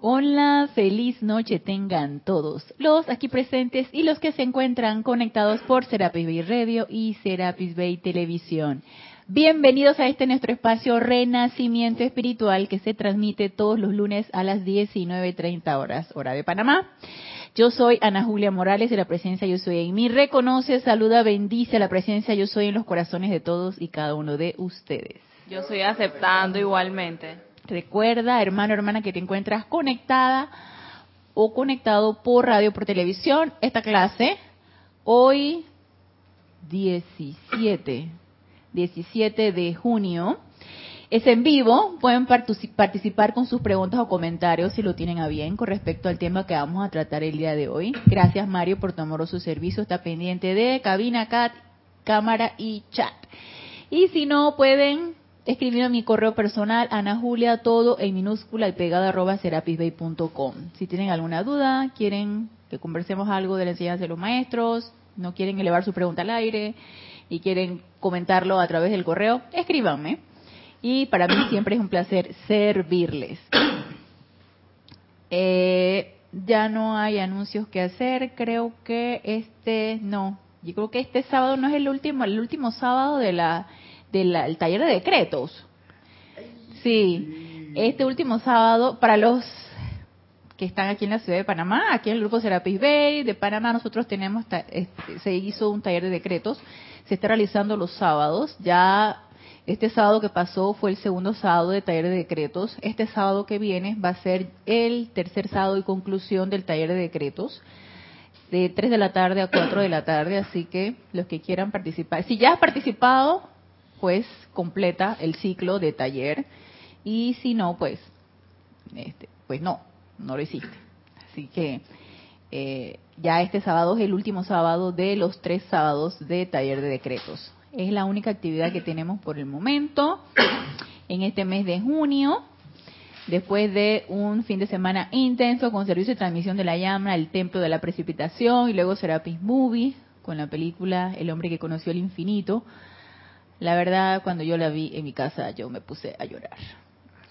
Hola, feliz noche tengan todos los aquí presentes y los que se encuentran conectados por Serapis Bay Radio y Serapis Bay Televisión. Bienvenidos a este nuestro espacio Renacimiento Espiritual que se transmite todos los lunes a las 19.30 horas, hora de Panamá. Yo soy Ana Julia Morales de la presencia Yo Soy en mí. Reconoce, saluda, bendice la presencia Yo Soy en los corazones de todos y cada uno de ustedes. Yo estoy aceptando igualmente. Recuerda, hermano, hermana, que te encuentras conectada o conectado por radio, por televisión. Esta clase, hoy 17, 17 de junio, es en vivo. Pueden participar con sus preguntas o comentarios si lo tienen a bien con respecto al tema que vamos a tratar el día de hoy. Gracias, Mario, por tu amoroso servicio. Está pendiente de cabina, cat, cámara y chat. Y si no, pueden escribir a mi correo personal, Ana Julia, todo en minúscula y pegada arroba serapisbay.com. Si tienen alguna duda, quieren que conversemos algo de la enseñanza de los maestros, no quieren elevar su pregunta al aire y quieren comentarlo a través del correo, escríbanme. Y para mí siempre es un placer servirles. Eh, ya no hay anuncios que hacer, creo que este, no, yo creo que este sábado no es el último, el último sábado de la del taller de decretos. Sí, este último sábado, para los que están aquí en la ciudad de Panamá, aquí en el grupo Serapis Bay de Panamá, nosotros tenemos, este, se hizo un taller de decretos, se está realizando los sábados, ya este sábado que pasó fue el segundo sábado de taller de decretos, este sábado que viene va a ser el tercer sábado y conclusión del taller de decretos de 3 de la tarde a 4 de la tarde, así que los que quieran participar, si ya has participado, pues completa el ciclo de taller y si no, pues, este, pues no, no lo hiciste. Así que eh, ya este sábado es el último sábado de los tres sábados de taller de decretos. Es la única actividad que tenemos por el momento en este mes de junio. Después de un fin de semana intenso con servicio de transmisión de la llama, el templo de la precipitación y luego Serapis Movie con la película El hombre que conoció el infinito, la verdad, cuando yo la vi en mi casa, yo me puse a llorar.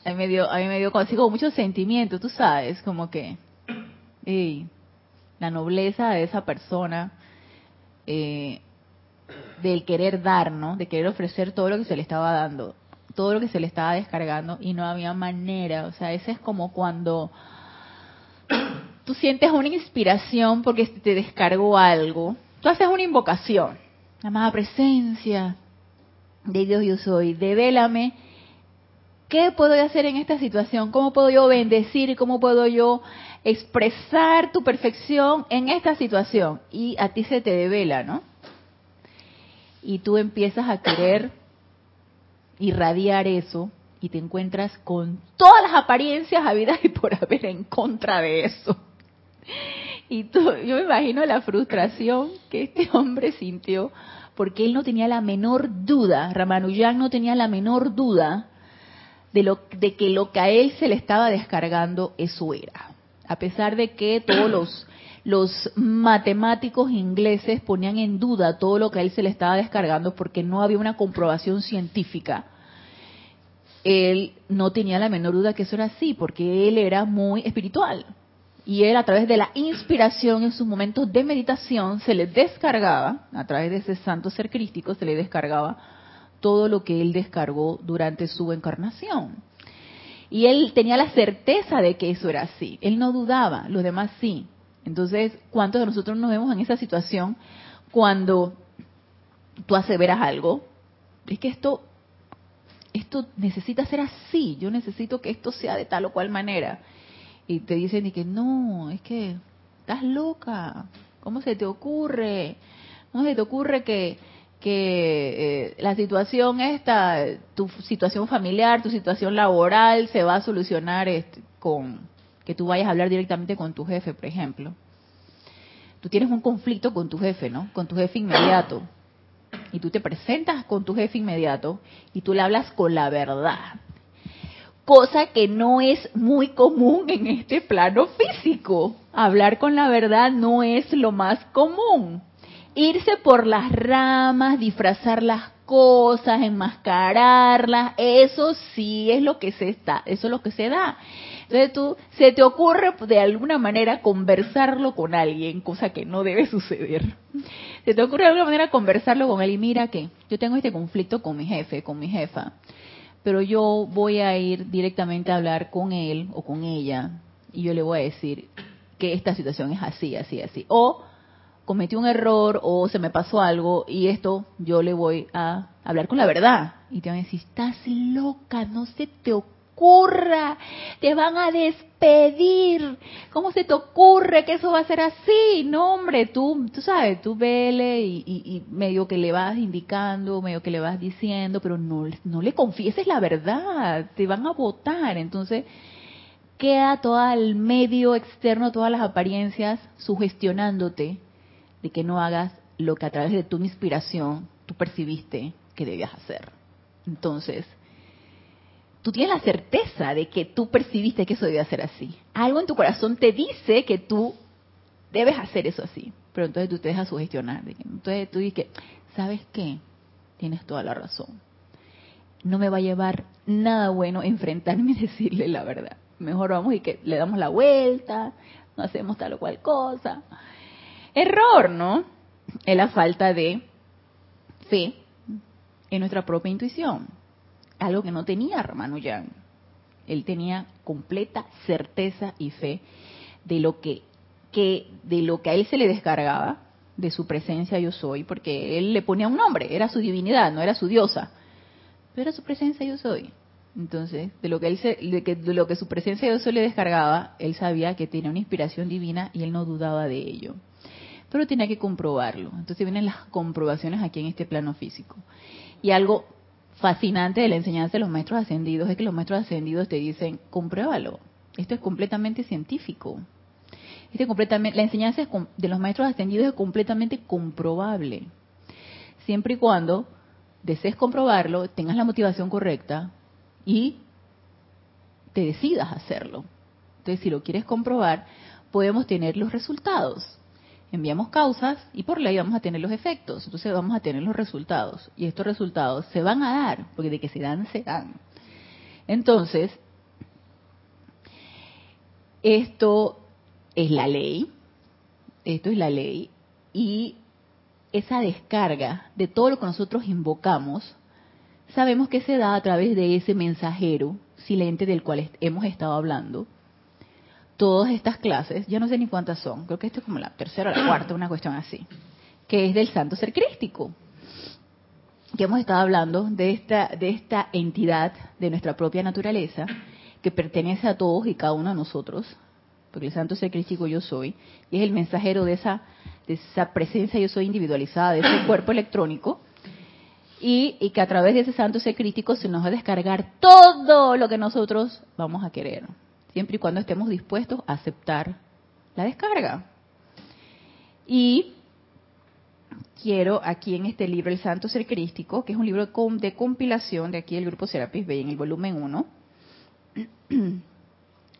A mí me dio, a mí me dio consigo mucho sentimiento, tú sabes, como que la nobleza de esa persona, eh, del querer dar, ¿no? De querer ofrecer todo lo que se le estaba dando, todo lo que se le estaba descargando y no había manera. O sea, ese es como cuando tú sientes una inspiración porque te descargó algo. Tú haces una invocación, amada presencia, de Dios yo soy, devélame qué puedo hacer en esta situación, cómo puedo yo bendecir, cómo puedo yo expresar tu perfección en esta situación. Y a ti se te devela, ¿no? Y tú empiezas a querer irradiar eso y te encuentras con todas las apariencias habidas y por haber en contra de eso. Y tú, yo me imagino la frustración que este hombre sintió porque él no tenía la menor duda, Ramanujan no tenía la menor duda de, lo, de que lo que a él se le estaba descargando eso era. A pesar de que todos los, los matemáticos ingleses ponían en duda todo lo que a él se le estaba descargando porque no había una comprobación científica, él no tenía la menor duda que eso era así, porque él era muy espiritual. Y él a través de la inspiración en sus momentos de meditación se le descargaba, a través de ese santo ser crístico, se le descargaba todo lo que él descargó durante su encarnación. Y él tenía la certeza de que eso era así. Él no dudaba, los demás sí. Entonces, ¿cuántos de nosotros nos vemos en esa situación cuando tú aseveras algo? Es que esto, esto necesita ser así. Yo necesito que esto sea de tal o cual manera y te dicen y que no, es que estás loca, ¿cómo se te ocurre? ¿Cómo se te ocurre que, que eh, la situación esta, tu situación familiar, tu situación laboral se va a solucionar este, con que tú vayas a hablar directamente con tu jefe, por ejemplo? Tú tienes un conflicto con tu jefe, ¿no? Con tu jefe inmediato. Y tú te presentas con tu jefe inmediato y tú le hablas con la verdad cosa que no es muy común en este plano físico. Hablar con la verdad no es lo más común. Irse por las ramas, disfrazar las cosas, enmascararlas, eso sí es lo que se está, eso es lo que se da. Entonces tú, se te ocurre de alguna manera conversarlo con alguien, cosa que no debe suceder. Se te ocurre de alguna manera conversarlo con él y mira que yo tengo este conflicto con mi jefe, con mi jefa, pero yo voy a ir directamente a hablar con él o con ella y yo le voy a decir que esta situación es así, así, así. O cometí un error o se me pasó algo y esto yo le voy a hablar con la verdad. Y te van a decir, estás loca, no se te ocurra, te van a despedir. ¿Cómo se te ocurre que eso va a ser así? No, hombre, tú, tú sabes, tú vele y, y, medio que le vas indicando, medio que le vas diciendo, pero no, no le confieses la verdad, te van a votar. Entonces, queda todo el medio externo, todas las apariencias sugestionándote de que no hagas lo que a través de tu inspiración tú percibiste que debías hacer. Entonces, tú tienes la certeza de que tú percibiste que eso debía ser así. Algo en tu corazón te dice que tú debes hacer eso así. Pero entonces tú te dejas sugestionar. Entonces tú dices, ¿sabes qué? Tienes toda la razón. No me va a llevar nada bueno enfrentarme y decirle la verdad mejor vamos y que le damos la vuelta, no hacemos tal o cual cosa. Error, ¿no? Es la falta de fe en nuestra propia intuición. Algo que no tenía Yang. Él tenía completa certeza y fe de lo que, de lo que a él se le descargaba, de su presencia yo soy, porque él le ponía un nombre, era su divinidad, no era su diosa, pero era su presencia yo soy. Entonces, de lo que él de, que, de lo que su presencia de Dios le descargaba, él sabía que tenía una inspiración divina y él no dudaba de ello. Pero tenía que comprobarlo. Entonces vienen las comprobaciones aquí en este plano físico. Y algo fascinante de la enseñanza de los maestros ascendidos es que los maestros ascendidos te dicen, compruébalo. Esto es completamente científico. Este completamente, la enseñanza de los maestros ascendidos es completamente comprobable. Siempre y cuando desees comprobarlo, tengas la motivación correcta, y te decidas hacerlo. Entonces, si lo quieres comprobar, podemos tener los resultados. Enviamos causas y por ley vamos a tener los efectos. Entonces vamos a tener los resultados. Y estos resultados se van a dar, porque de que se dan, se dan. Entonces, esto es la ley. Esto es la ley. Y esa descarga de todo lo que nosotros invocamos sabemos que se da a través de ese mensajero silente del cual hemos estado hablando. Todas estas clases, yo no sé ni cuántas son, creo que esto es como la tercera o la cuarta, una cuestión así, que es del santo ser crístico, que hemos estado hablando de esta, de esta entidad de nuestra propia naturaleza, que pertenece a todos y cada uno de nosotros, porque el santo ser crístico yo soy, y es el mensajero de esa, de esa presencia yo soy individualizada, de ese cuerpo electrónico, y, que a través de ese santo ser crítico se nos va a descargar todo lo que nosotros vamos a querer, siempre y cuando estemos dispuestos a aceptar la descarga. Y quiero aquí en este libro, El Santo Ser Crístico, que es un libro de compilación de aquí del grupo Serapis Bay en el volumen 1,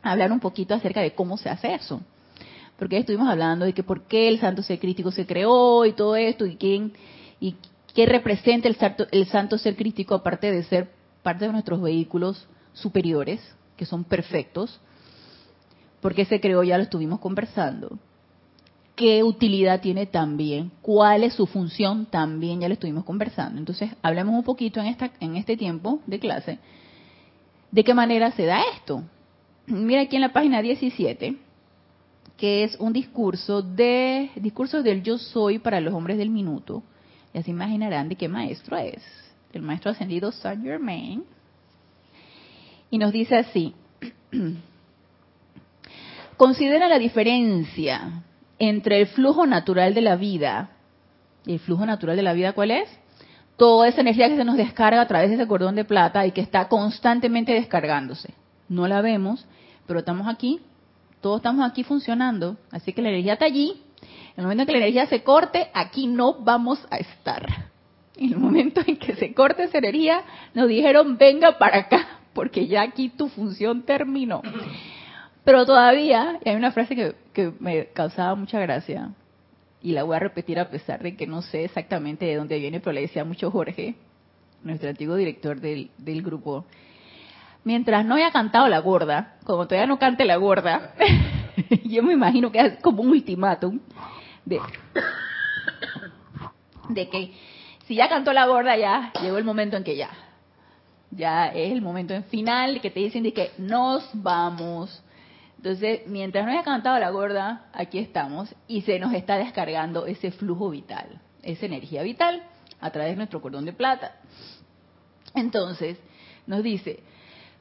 hablar un poquito acerca de cómo se hace eso. Porque estuvimos hablando de que por qué el Santo Ser Crístico se creó y todo esto, y quién, y ¿Qué representa el santo, el santo ser crítico aparte de ser parte de nuestros vehículos superiores, que son perfectos? ¿Por qué se creó? Ya lo estuvimos conversando. ¿Qué utilidad tiene también? ¿Cuál es su función? También ya lo estuvimos conversando. Entonces, hablemos un poquito en, esta, en este tiempo de clase de qué manera se da esto. Mira aquí en la página 17, que es un discurso de discurso del yo soy para los hombres del minuto ya se imaginarán de qué maestro es. El maestro ascendido Saint Germain. Y nos dice así. Considera la diferencia entre el flujo natural de la vida. ¿Y el flujo natural de la vida cuál es? Toda esa energía que se nos descarga a través de ese cordón de plata y que está constantemente descargándose. No la vemos, pero estamos aquí, todos estamos aquí funcionando. Así que la energía está allí, en el momento en que la energía se corte, aquí no vamos a estar. En el momento en que se corte esa energía, nos dijeron, venga para acá, porque ya aquí tu función terminó. Pero todavía, y hay una frase que, que me causaba mucha gracia, y la voy a repetir a pesar de que no sé exactamente de dónde viene, pero le decía mucho Jorge, nuestro antiguo director del, del grupo, mientras no haya cantado la gorda, como todavía no cante la gorda, yo me imagino que es como un ultimátum de, de que si ya cantó la gorda, ya llegó el momento en que ya, ya es el momento en final que te dicen de que nos vamos. Entonces, mientras no haya cantado la gorda, aquí estamos y se nos está descargando ese flujo vital, esa energía vital a través de nuestro cordón de plata. Entonces, nos dice,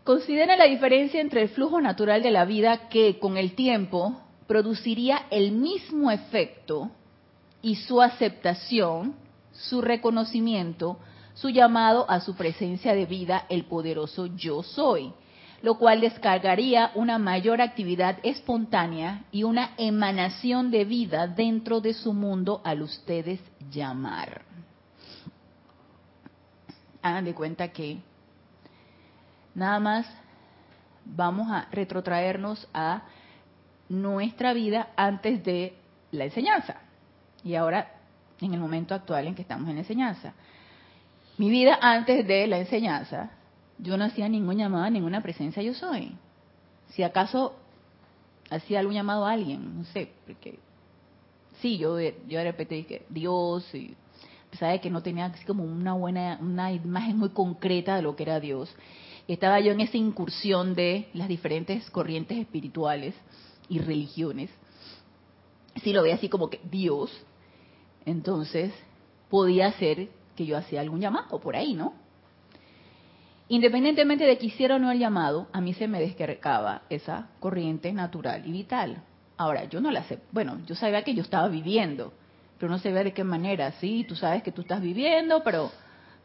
considera la diferencia entre el flujo natural de la vida que con el tiempo produciría el mismo efecto y su aceptación, su reconocimiento, su llamado a su presencia de vida, el poderoso yo soy, lo cual descargaría una mayor actividad espontánea y una emanación de vida dentro de su mundo al ustedes llamar. Hagan de cuenta que nada más vamos a retrotraernos a nuestra vida antes de la enseñanza. Y ahora, en el momento actual en que estamos en la enseñanza. Mi vida antes de la enseñanza, yo no hacía ningún llamado ninguna presencia yo soy. Si acaso hacía algún llamado a alguien, no sé, porque sí, yo, yo de repente dije Dios, y pensaba que no tenía así como una buena, una imagen muy concreta de lo que era Dios. Estaba yo en esa incursión de las diferentes corrientes espirituales y religiones. Si lo veía así como que Dios, entonces podía ser que yo hacía algún llamado por ahí, ¿no? Independientemente de que hiciera o no el llamado, a mí se me descargaba esa corriente natural y vital. Ahora, yo no la sé, bueno, yo sabía que yo estaba viviendo, pero no sabía de qué manera, sí, tú sabes que tú estás viviendo, pero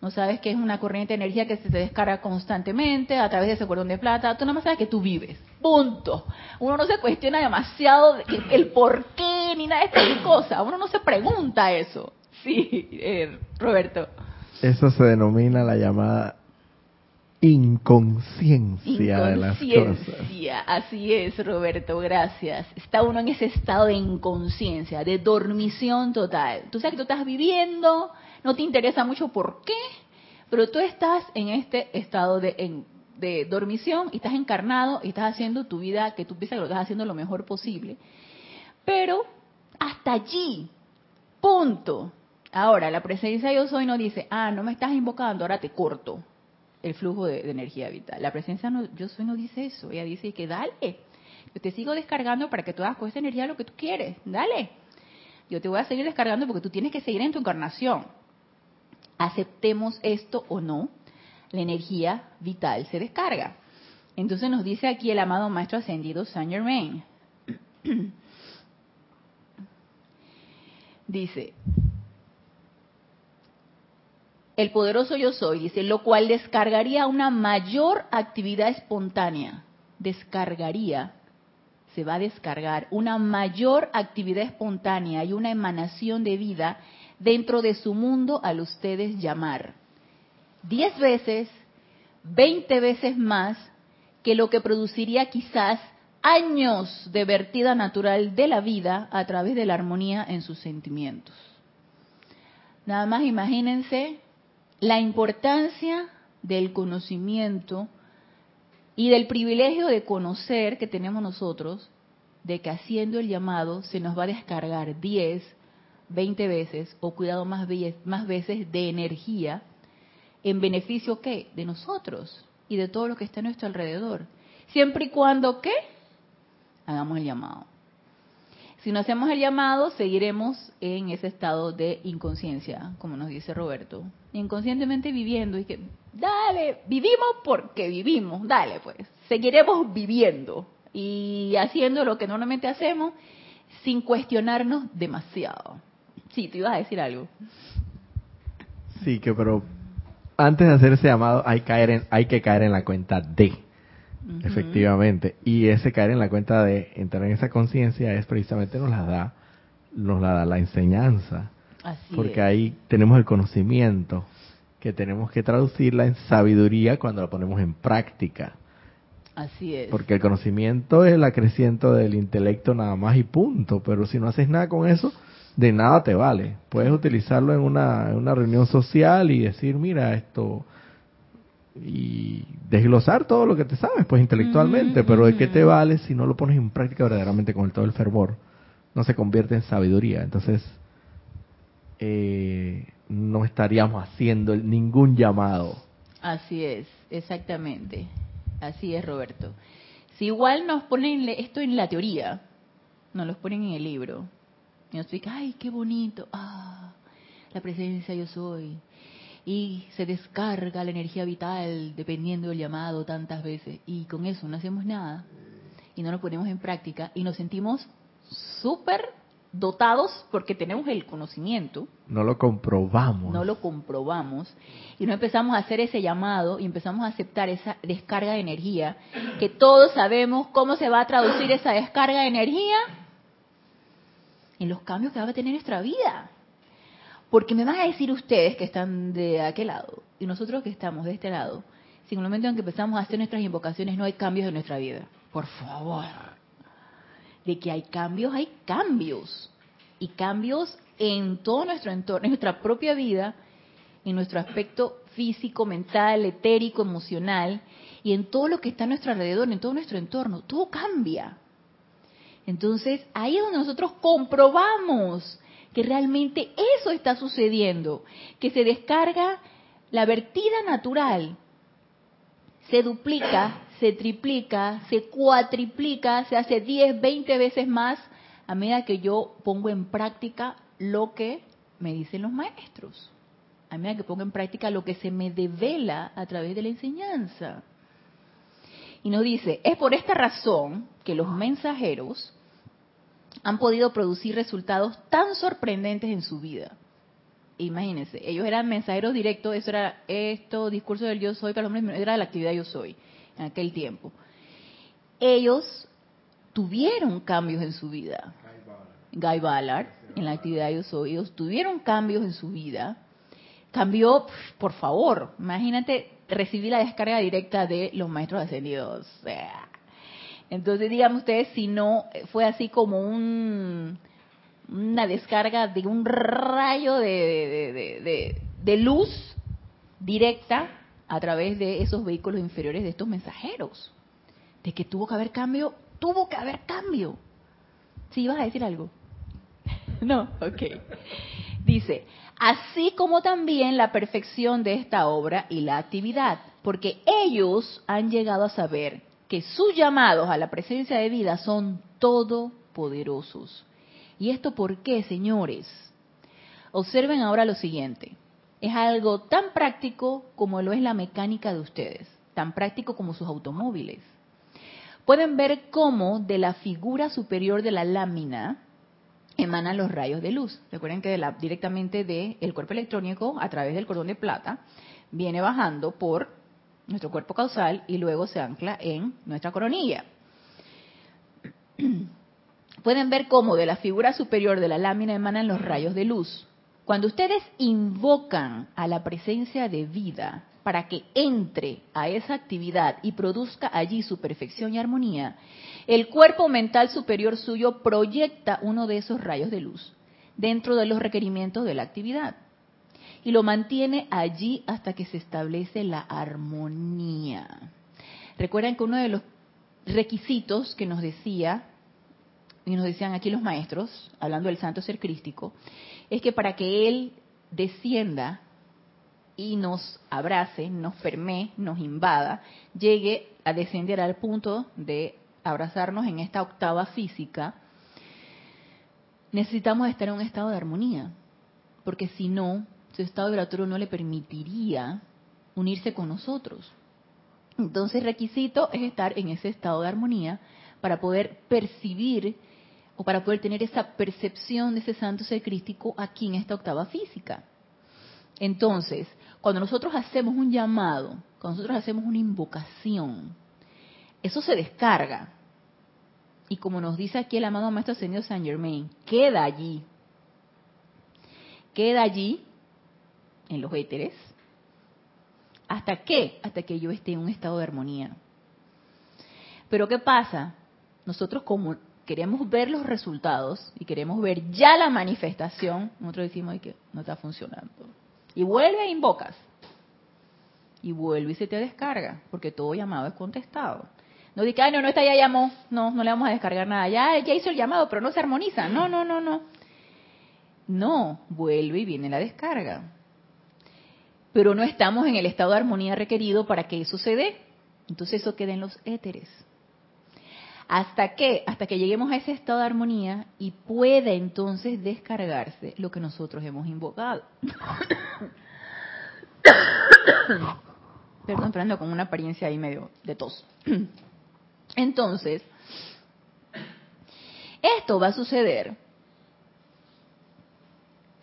no sabes que es una corriente de energía que se te descarga constantemente a través de ese cordón de plata, tú no más sabes que tú vives, punto. Uno no se cuestiona demasiado el por qué ni nada de estas cosas, uno no se pregunta eso. Sí, eh, Roberto. Eso se denomina la llamada inconsciencia, de las cosas. Así es, Roberto, gracias. Está uno en ese estado de inconsciencia, de dormición total. Tú sabes que tú estás viviendo, no te interesa mucho por qué, pero tú estás en este estado de, de dormición y estás encarnado y estás haciendo tu vida que tú piensas que lo estás haciendo lo mejor posible. Pero hasta allí, punto. Ahora, la presencia yo soy no dice, ah, no me estás invocando, ahora te corto el flujo de, energía vital. La presencia no, yo soy no dice eso, ella dice que dale, yo te sigo descargando para que tú hagas con esa energía lo que tú quieres, dale. Yo te voy a seguir descargando porque tú tienes que seguir en tu encarnación. Aceptemos esto o no, la energía vital se descarga. Entonces nos dice aquí el amado Maestro Ascendido Saint Germain. dice, el poderoso yo soy, dice, lo cual descargaría una mayor actividad espontánea. Descargaría, se va a descargar una mayor actividad espontánea y una emanación de vida dentro de su mundo al ustedes llamar. Diez veces, veinte veces más que lo que produciría quizás años de vertida natural de la vida a través de la armonía en sus sentimientos. Nada más imagínense la importancia del conocimiento y del privilegio de conocer que tenemos nosotros, de que haciendo el llamado se nos va a descargar 10, 20 veces, o cuidado más, más veces, de energía, en beneficio qué? De nosotros y de todo lo que está a nuestro alrededor. Siempre y cuando qué? Hagamos el llamado. Si no hacemos el llamado, seguiremos en ese estado de inconsciencia, como nos dice Roberto. Inconscientemente viviendo y que, dale, vivimos porque vivimos, dale pues, seguiremos viviendo y haciendo lo que normalmente hacemos sin cuestionarnos demasiado. Sí, te ibas a decir algo. Sí, que pero antes de hacer ese llamado hay, caer en, hay que caer en la cuenta de efectivamente. Y ese caer en la cuenta de entrar en esa conciencia es precisamente nos la da, nos la da la enseñanza. porque ahí tenemos el conocimiento que tenemos que traducirla en sabiduría cuando la ponemos en práctica. Así es. Porque el conocimiento es el acreciento del intelecto nada más y punto. Pero si no haces nada con eso, de nada te vale. Puedes utilizarlo en una, en una reunión social y decir, mira, esto y desglosar todo lo que te sabes, pues intelectualmente, pero ¿de qué te vale si no lo pones en práctica verdaderamente con todo el fervor? No se convierte en sabiduría. Entonces, eh, no estaríamos haciendo ningún llamado. Así es, exactamente. Así es, Roberto. Si igual nos ponen esto en la teoría, nos lo ponen en el libro, y nos explica, ay, qué bonito, ah, la presencia yo soy, y se descarga la energía vital dependiendo del llamado tantas veces, y con eso no hacemos nada, y no lo ponemos en práctica, y nos sentimos súper dotados porque tenemos el conocimiento. No lo comprobamos. No lo comprobamos. Y no empezamos a hacer ese llamado y empezamos a aceptar esa descarga de energía, que todos sabemos cómo se va a traducir esa descarga de energía en los cambios que va a tener nuestra vida. Porque me van a decir ustedes que están de aquel lado y nosotros que estamos de este lado, si en el momento en que empezamos a hacer nuestras invocaciones no hay cambios en nuestra vida. Por favor de que hay cambios, hay cambios. Y cambios en todo nuestro entorno, en nuestra propia vida, en nuestro aspecto físico, mental, etérico, emocional, y en todo lo que está a nuestro alrededor, en todo nuestro entorno. Todo cambia. Entonces, ahí es donde nosotros comprobamos que realmente eso está sucediendo, que se descarga la vertida natural, se duplica se triplica, se cuatriplica, se hace 10, 20 veces más a medida que yo pongo en práctica lo que me dicen los maestros, a medida que pongo en práctica lo que se me devela a través de la enseñanza. Y nos dice, es por esta razón que los mensajeros han podido producir resultados tan sorprendentes en su vida. Imagínense, ellos eran mensajeros directos, eso era esto, discurso del yo soy para los hombres, era la actividad yo soy en aquel tiempo, ellos tuvieron cambios en su vida. Guy Ballard, en la actividad de los oídos, tuvieron cambios en su vida. Cambió, por favor, imagínate recibir la descarga directa de los maestros ascendidos. Entonces, díganme ustedes si no fue así como un, una descarga de un rayo de, de luz directa a través de esos vehículos inferiores de estos mensajeros. De que tuvo que haber cambio, tuvo que haber cambio. ¿Sí ibas a decir algo? no, ok. Dice, así como también la perfección de esta obra y la actividad, porque ellos han llegado a saber que sus llamados a la presencia de vida son todopoderosos. ¿Y esto por qué, señores? Observen ahora lo siguiente es algo tan práctico como lo es la mecánica de ustedes, tan práctico como sus automóviles. Pueden ver cómo de la figura superior de la lámina emanan los rayos de luz. Recuerden que directamente del cuerpo electrónico, a través del cordón de plata, viene bajando por nuestro cuerpo causal y luego se ancla en nuestra coronilla. Pueden ver cómo de la figura superior de la lámina emanan los rayos de luz. Cuando ustedes invocan a la presencia de vida para que entre a esa actividad y produzca allí su perfección y armonía, el cuerpo mental superior suyo proyecta uno de esos rayos de luz dentro de los requerimientos de la actividad y lo mantiene allí hasta que se establece la armonía. Recuerden que uno de los requisitos que nos decía y nos decían aquí los maestros, hablando del santo ser crístico, es que para que Él descienda y nos abrace, nos permee, nos invada, llegue a descender al punto de abrazarnos en esta octava física, necesitamos estar en un estado de armonía, porque si no, su estado vibratorio no le permitiría unirse con nosotros. Entonces, requisito es estar en ese estado de armonía para poder percibir o para poder tener esa percepción de ese santo ser crístico aquí en esta octava física. Entonces, cuando nosotros hacemos un llamado, cuando nosotros hacemos una invocación, eso se descarga. Y como nos dice aquí el amado Maestro Ascendido Saint Germain, queda allí. Queda allí, en los éteres. ¿Hasta qué? Hasta que yo esté en un estado de armonía. Pero ¿qué pasa? Nosotros como queremos ver los resultados y queremos ver ya la manifestación, nosotros decimos que no está funcionando. Y vuelve e invocas. y vuelve y se te descarga, porque todo llamado es contestado. No diga, no, no, esta ya llamó, no, no le vamos a descargar nada, ya, ya hizo el llamado, pero no se armoniza, no, no, no, no. No, vuelve y viene la descarga. Pero no estamos en el estado de armonía requerido para que eso se dé. Entonces eso queda en los éteres. ¿Hasta qué? Hasta que lleguemos a ese estado de armonía y pueda entonces descargarse lo que nosotros hemos invocado. Perdón, esperando con una apariencia ahí medio de tos. Entonces, esto va a suceder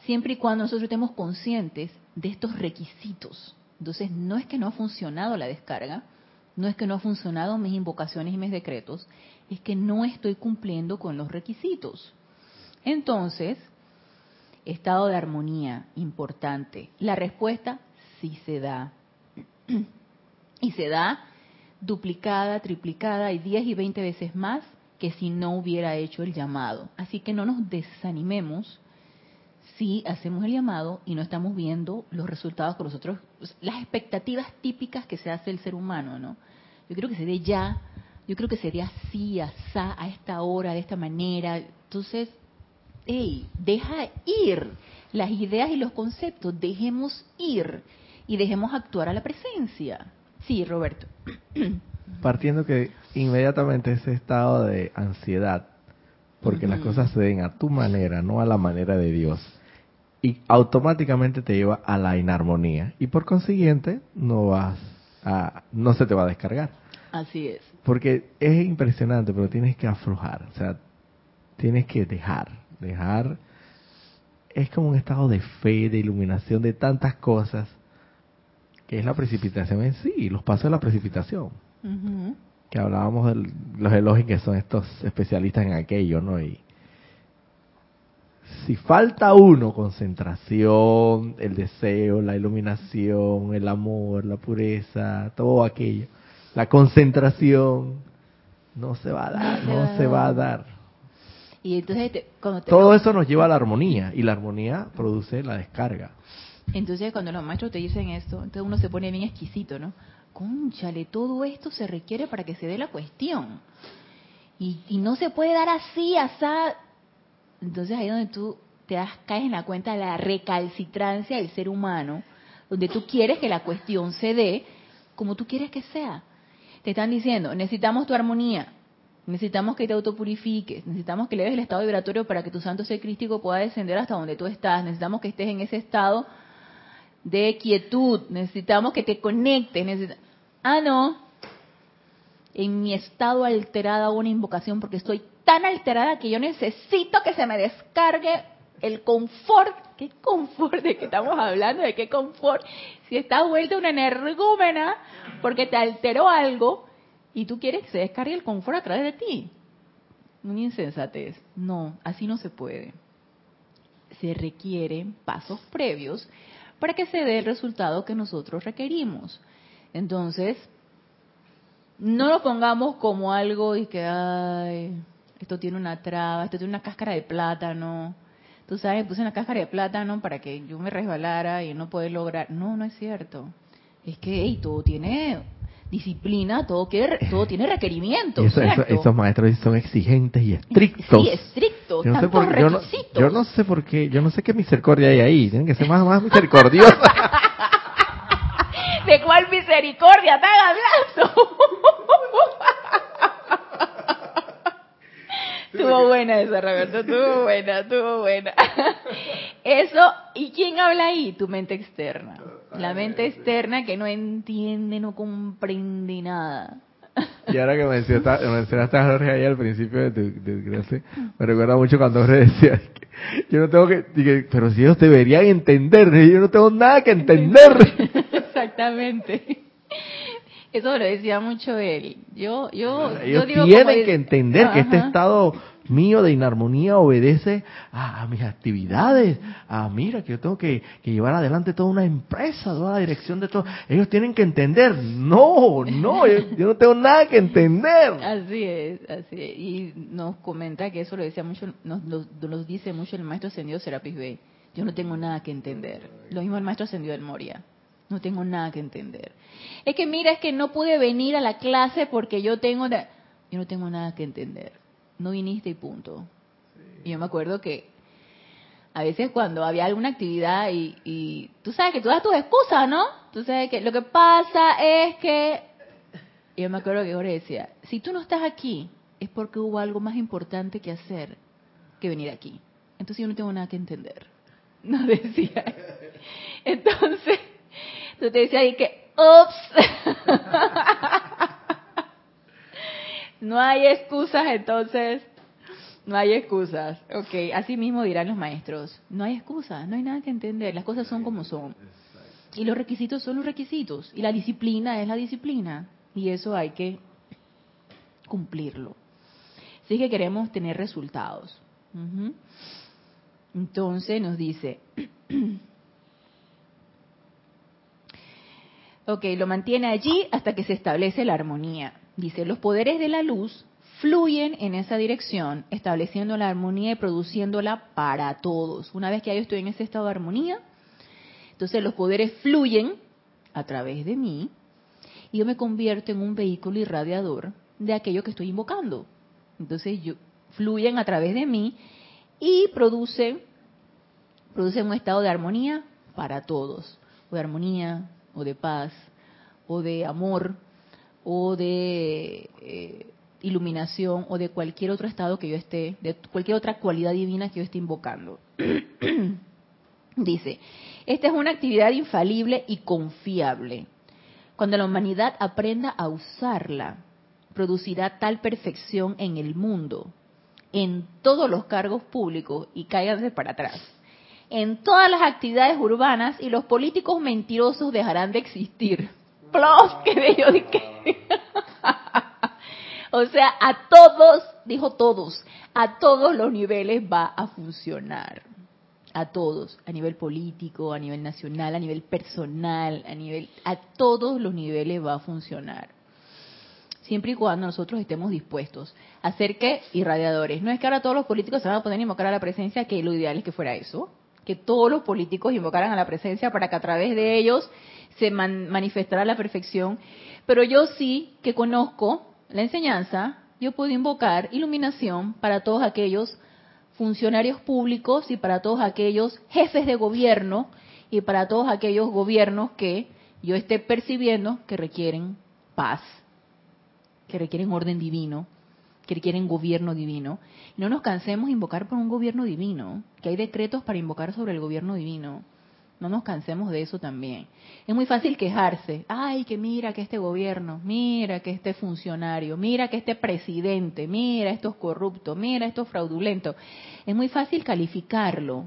siempre y cuando nosotros estemos conscientes de estos requisitos. Entonces, no es que no ha funcionado la descarga, no es que no ha funcionado mis invocaciones y mis decretos, es que no estoy cumpliendo con los requisitos. Entonces, estado de armonía, importante. La respuesta sí se da. y se da duplicada, triplicada y 10 y 20 veces más que si no hubiera hecho el llamado. Así que no nos desanimemos si hacemos el llamado y no estamos viendo los resultados con nosotros, las expectativas típicas que se hace el ser humano, ¿no? Yo creo que se dé ya, yo creo que sería así, asá, a esta hora, de esta manera. Entonces, hey, deja ir las ideas y los conceptos, dejemos ir y dejemos actuar a la presencia. Sí, Roberto. Partiendo que inmediatamente ese estado de ansiedad, porque las cosas se den a tu manera, no a la manera de Dios, y automáticamente te lleva a la inarmonía y por consiguiente no vas a, no se te va a descargar. Así es. Porque es impresionante, pero tienes que aflojar, o sea, tienes que dejar, dejar. Es como un estado de fe, de iluminación, de tantas cosas que es la precipitación en sí, los pasos de la precipitación. Que hablábamos de los elogios que son estos especialistas en aquello, ¿no? Y si falta uno, concentración, el deseo, la iluminación, el amor, la pureza, todo aquello, la concentración, no se va a dar, no, se, va a dar. Y entonces, todo eso nos lleva a la armonía y la armonía produce la descarga. Entonces, cuando los maestros te dicen esto, entonces uno se pone bien exquisito, ¿no? Conchale, todo esto se requiere para que se dé la cuestión. Y, no se puede dar así, así. Entonces ahí donde tú te das, caes en la cuenta de la recalcitrancia del ser humano, donde tú quieres que la cuestión se dé como tú quieres que sea. Te están diciendo, necesitamos tu armonía, necesitamos que te autopurifiques, necesitamos que leves el estado vibratorio para que tu santo ser crístico pueda descender hasta donde tú estás, necesitamos que estés en ese estado de quietud, necesitamos que te conectes. Ah, no, en mi estado alterada una invocación porque estoy tan alterada que yo necesito que se me descargue el confort. ¿Qué confort? ¿De qué estamos hablando? ¿De qué confort? Si estás vuelta una energúmena porque te alteró algo y tú quieres que se descargue el confort a través de ti. Una insensatez. No, así no se puede. Se requieren pasos previos para que se dé el resultado que nosotros requerimos. Entonces, no lo pongamos como algo y que, ay, esto tiene una traba, esto tiene una cáscara de plátano. Tú sabes, puse una cáscara de plátano para que yo me resbalara y no poder lograr. No, no es cierto. Es que hey, todo tiene disciplina, todo, todo tiene requerimientos. esos maestros son exigentes y estrictos. Sí, estrictos. Yo no, sé por, yo, no, yo no sé por qué, yo no sé qué misericordia hay ahí. Tienen que ser más, más misericordiosos. ¿De cuál misericordia están hablando? Estuvo buena esa, Roberto, estuvo buena, estuvo buena. Eso, ¿y quién habla ahí? Tu mente externa. La mente externa que no entiende, no comprende nada. Y ahora que mencionaste, mencionaste a Jorge ahí al principio de tu, clase, me recuerda mucho cuando Jorge decía, yo no tengo que, pero si ellos deberían entender, yo no tengo nada que entender. Exactamente. Eso lo decía mucho él. Yo, yo, Ellos yo digo tienen que entender que este estado mío de inarmonía obedece a, mis actividades. A mira que yo tengo que, llevar adelante toda una empresa, toda la dirección de todo. Ellos tienen que entender. No, no, yo, no tengo nada que entender. Así es, así es. Y nos comenta que eso lo decía mucho, nos, nos, dice mucho el maestro ascendido Serapis Bey. Yo no tengo nada que entender. Lo mismo el maestro ascendido del Moria No tengo nada que entender. Es que mira, es que no pude venir a la clase porque yo tengo... Yo no tengo nada que entender. No viniste y punto. Y yo me acuerdo que a veces cuando había alguna actividad y, y, tú sabes que tú das tus excusas, ¿no? Tú sabes que lo que pasa es que... Y yo me acuerdo que Jorge decía, si tú no estás aquí es porque hubo algo más importante que hacer que venir aquí. Entonces yo no tengo nada que entender. No decía. Entonces, tú te ahí que, ups, no hay excusas, entonces, no hay excusas. Ok, así mismo dirán los maestros, no hay excusas, no hay nada que entender, las cosas son como son. Y los requisitos son los requisitos, y la disciplina es la disciplina, y eso hay que cumplirlo. Así que queremos tener resultados. Entonces nos dice, ok, lo mantiene allí hasta que se establece la armonía. Dice, los poderes de la luz fluyen en esa dirección, estableciendo la armonía y produciéndola para todos. Una vez que yo estoy en ese estado de armonía, entonces los poderes fluyen a través de mí y yo me convierto en un vehículo irradiador de aquello que estoy invocando. Entonces yo, fluyen a través de mí y producen, un estado de armonía para todos, o de armonía, o de paz, o de amor, o de eh, iluminación, o de cualquier otro estado que yo esté, de cualquier otra cualidad divina que yo esté invocando. Dice, esta es una actividad infalible y confiable. Cuando la humanidad aprenda a usarla, producirá tal perfección en el mundo en todos los cargos públicos y cáiganse para atrás. En todas las actividades urbanas y los políticos mentirosos dejarán de existir. Plus, que bello O sea, a todos, dijo todos, a todos los niveles va a funcionar. A todos, a nivel político, a nivel nacional, a nivel personal, a nivel, a todos los niveles va a funcionar siempre y cuando nosotros estemos dispuestos a hacer que irradiadores. No es que ahora todos los políticos se van a poner a invocar a la presencia, que lo ideal es que fuera eso, que todos los políticos invocaran a la presencia para que a través de ellos se manifestara la perfección. Pero yo sí que conozco la enseñanza, yo puedo invocar iluminación para todos aquellos funcionarios públicos y para todos aquellos jefes de gobierno y para todos aquellos gobiernos que yo esté percibiendo que requieren paz que requieren orden divino, que requieren gobierno divino. no nos cansemos de invocar por un gobierno divino, que hay decretos para invocar sobre el gobierno divino. No nos cansemos de eso también. Es muy fácil quejarse. Ay, que mira que este gobierno, mira que este funcionario, mira que este presidente, mira estos corruptos, mira estos fraudulentos. Es muy fácil calificarlo.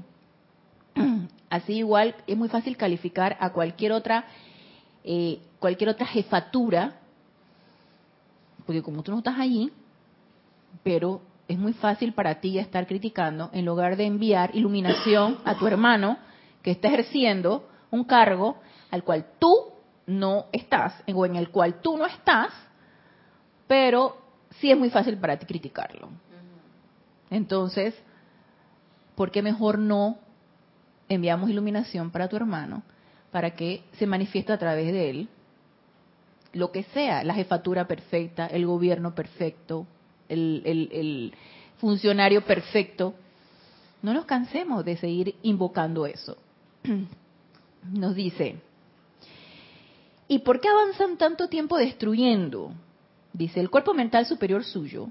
Así igual es muy fácil calificar a cualquier otra, eh, cualquier otra jefatura porque como tú no estás allí, pero es muy fácil para ti estar criticando en lugar de enviar iluminación a tu hermano que está ejerciendo un cargo al cual tú no estás, o en el cual tú no estás, pero sí es muy fácil para ti criticarlo. Entonces, ¿por qué mejor no enviamos iluminación para tu hermano para que se manifieste a través de él lo que sea, la jefatura perfecta, el gobierno perfecto, el, funcionario perfecto. No nos cansemos de seguir invocando eso. Nos dice, ¿y por qué avanzan tanto tiempo destruyendo? Dice, el cuerpo mental superior suyo,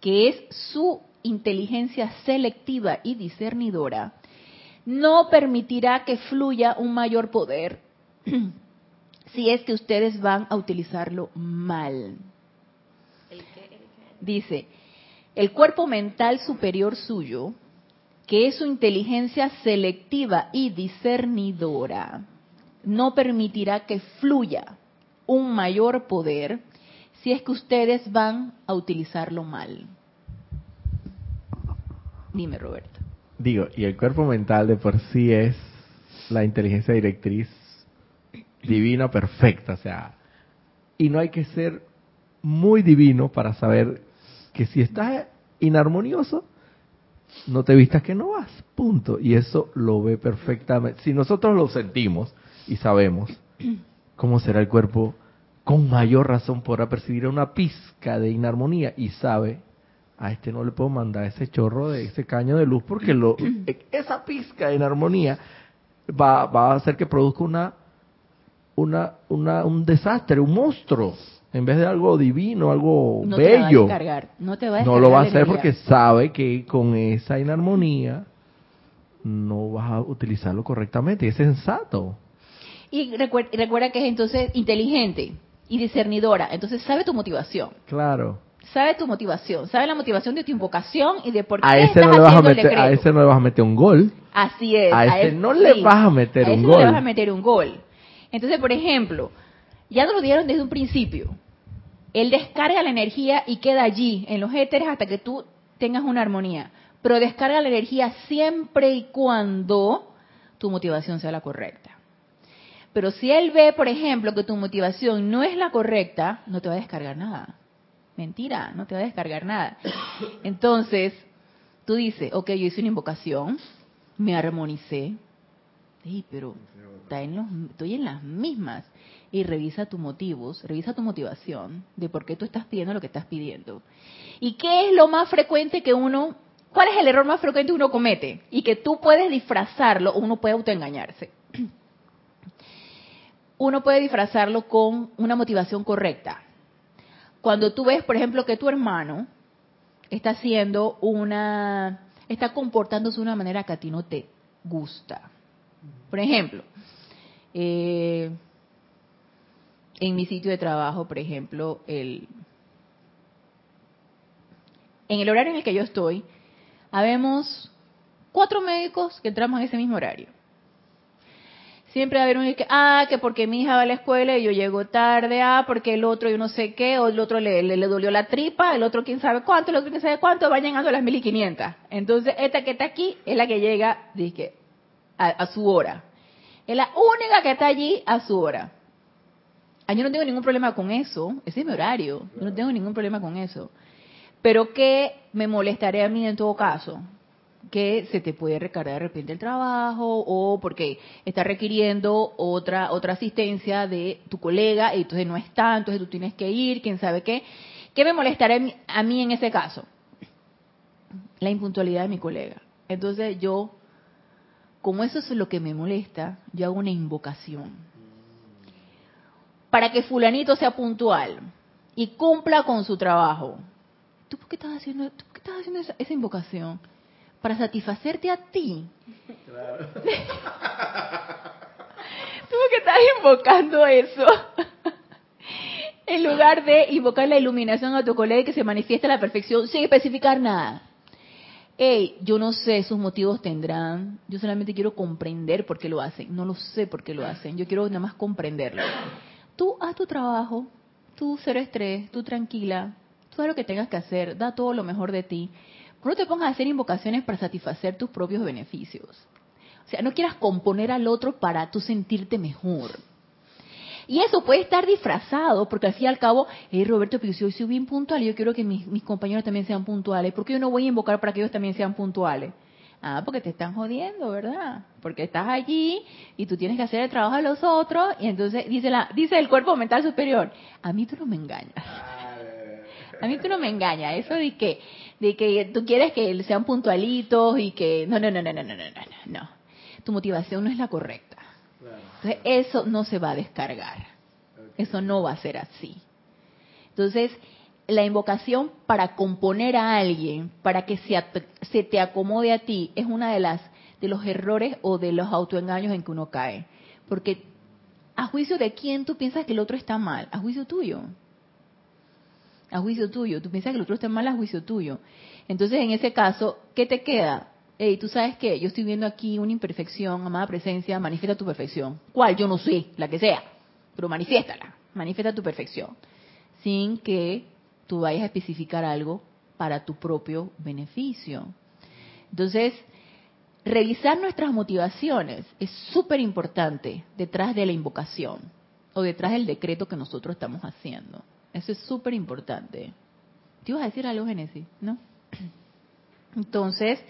que es su inteligencia selectiva y discernidora, no permitirá que fluya un mayor poder si es que ustedes van a utilizarlo mal. Dice, el cuerpo mental superior suyo, que es su inteligencia selectiva y discernidora, no permitirá que fluya un mayor poder si es que ustedes van a utilizarlo mal. Dime, Roberto. Digo, y el cuerpo mental de por sí es la inteligencia directriz divina perfecta, o sea, y no hay que ser muy divino para saber que si estás inarmonioso, no te vistas que no vas, punto. Y eso lo ve perfectamente. Si nosotros lo sentimos y sabemos, ¿cómo será el cuerpo? Con mayor razón podrá percibir una pizca de inarmonía y sabe, a este no le puedo mandar ese chorro de ese caño de luz porque lo, esa pizca de inarmonía va, va a hacer que produzca una, una, una, un desastre, un monstruo en vez de algo divino, algo No bello. te va a descargar, no te va a no lo va a hacer energía. porque sabe que con esa inarmonía no vas a utilizarlo correctamente. Es sensato. Y recuer- y recuerda que es entonces inteligente y discernidora. Entonces sabe tu motivación. Claro. Sabe tu motivación. Sabe la motivación de tu invocación y de por qué A ese estás no le vas a haciendo el meter, a ese no le vas a meter un gol. Así es. a ese no le vas a meter a un ese no le vas a meter un gol. Entonces, por ejemplo, ya nos lo dieron desde un principio. Él descarga la energía y queda allí, en los éteres, hasta que tú tengas una armonía. Pero descarga la energía siempre y cuando tu motivación sea la correcta. Pero si él ve, por ejemplo, que tu motivación no es la correcta, no te va a descargar nada. Mentira, no te va a descargar nada. Entonces, tú dices, ok, yo hice una invocación, me armonicé, sí, pero está en los- estoy en las mismas. Y revisa tus motivos, revisa tu motivación de por qué tú estás pidiendo lo que estás pidiendo. ¿Y qué es lo más frecuente que uno, cuál es el error más frecuente que uno comete? Y que tú puedes disfrazarlo uno puede autoengañarse. Uno puede disfrazarlo con una motivación correcta. Cuando tú ves, por ejemplo, que tu hermano está haciendo una, está comportándose de una manera que a ti no te gusta. Por ejemplo, eh, en mi sitio de trabajo, por ejemplo, el, en el horario en el que yo estoy, habemos cuatro médicos que entramos en ese mismo horario. Siempre va a haber uno que, ah, que porque mi hija va a la escuela y yo llego tarde, ah, porque el otro yo no sé qué, o el otro le, le, dolió la tripa, el otro quién sabe cuánto, el otro quién sabe cuánto, va llegando a las mil y quinientas. Entonces, esta que está aquí es la que llega, dije, a, a su hora. Es la única que está allí a su hora. Ah, yo no tengo ningún problema con eso, ese es mi horario, yo no tengo ningún problema con eso. Pero ¿qué me molestaría a mí en todo caso? Que se te puede recargar de repente el trabajo o porque está requiriendo otra otra asistencia de tu colega y entonces no está, entonces tú tienes que ir, quién sabe qué. ¿Qué me molestaría a mí en ese caso? La impuntualidad de mi colega. Entonces yo, como eso es lo que me molesta, yo hago una invocación para que fulanito sea puntual y cumpla con su trabajo. ¿Tú por qué estás haciendo, tú por qué estás haciendo esa, esa invocación? Para satisfacerte a ti. ¿Tú por qué estás invocando eso? en lugar de invocar la iluminación a tu colega y que se manifieste a la perfección sin especificar nada. Hey, yo no sé sus motivos tendrán. Yo solamente quiero comprender por qué lo hacen. No lo sé por qué lo hacen. Yo quiero nada más comprenderlo. Tú haz tu trabajo, tú cero estrés, tú tranquila, tú haz lo que tengas que hacer, da todo lo mejor de ti. No te pongas a hacer invocaciones para satisfacer tus propios beneficios. O sea, no quieras componer al otro para tú sentirte mejor. Y eso puede estar disfrazado, porque al fin y al cabo, hey, Roberto, pero yo soy bien puntual y yo quiero que mis, compañeros también sean puntuales. ¿Por qué yo no voy a invocar para que ellos también sean puntuales? Ah, porque te están jodiendo, ¿verdad? Porque estás allí y tú tienes que hacer el trabajo de los otros y entonces dice, la, dice el cuerpo mental superior, a mí tú no me engañas. A mí tú no me engañas. Eso de que, de que tú quieres que sean puntualitos y que... No, no, no, no, no, no, no, no. Tu motivación no es la correcta. Entonces, eso no se va a descargar. Eso no va a ser así. Entonces, la invocación para componer a alguien, para que se, se te acomode a ti, es una de las de los errores o de los autoengaños en que uno cae. Porque a juicio de quién tú piensas que el otro está mal, a juicio tuyo. A juicio tuyo, tú piensas que el otro está mal a juicio tuyo. Entonces, en ese caso, ¿qué te queda? Hey, tú sabes que yo estoy viendo aquí una imperfección, amada presencia, manifiesta tu perfección. ¿Cuál? Yo no sé, la que sea, pero manifiéstala, manifiesta tu perfección, sin que tú vayas a especificar algo para tu propio beneficio. Entonces, revisar nuestras motivaciones es súper importante detrás de la invocación o detrás del decreto que nosotros estamos haciendo. Eso es súper importante. ¿Te ibas a decir algo, Génesis? ¿No? Entonces,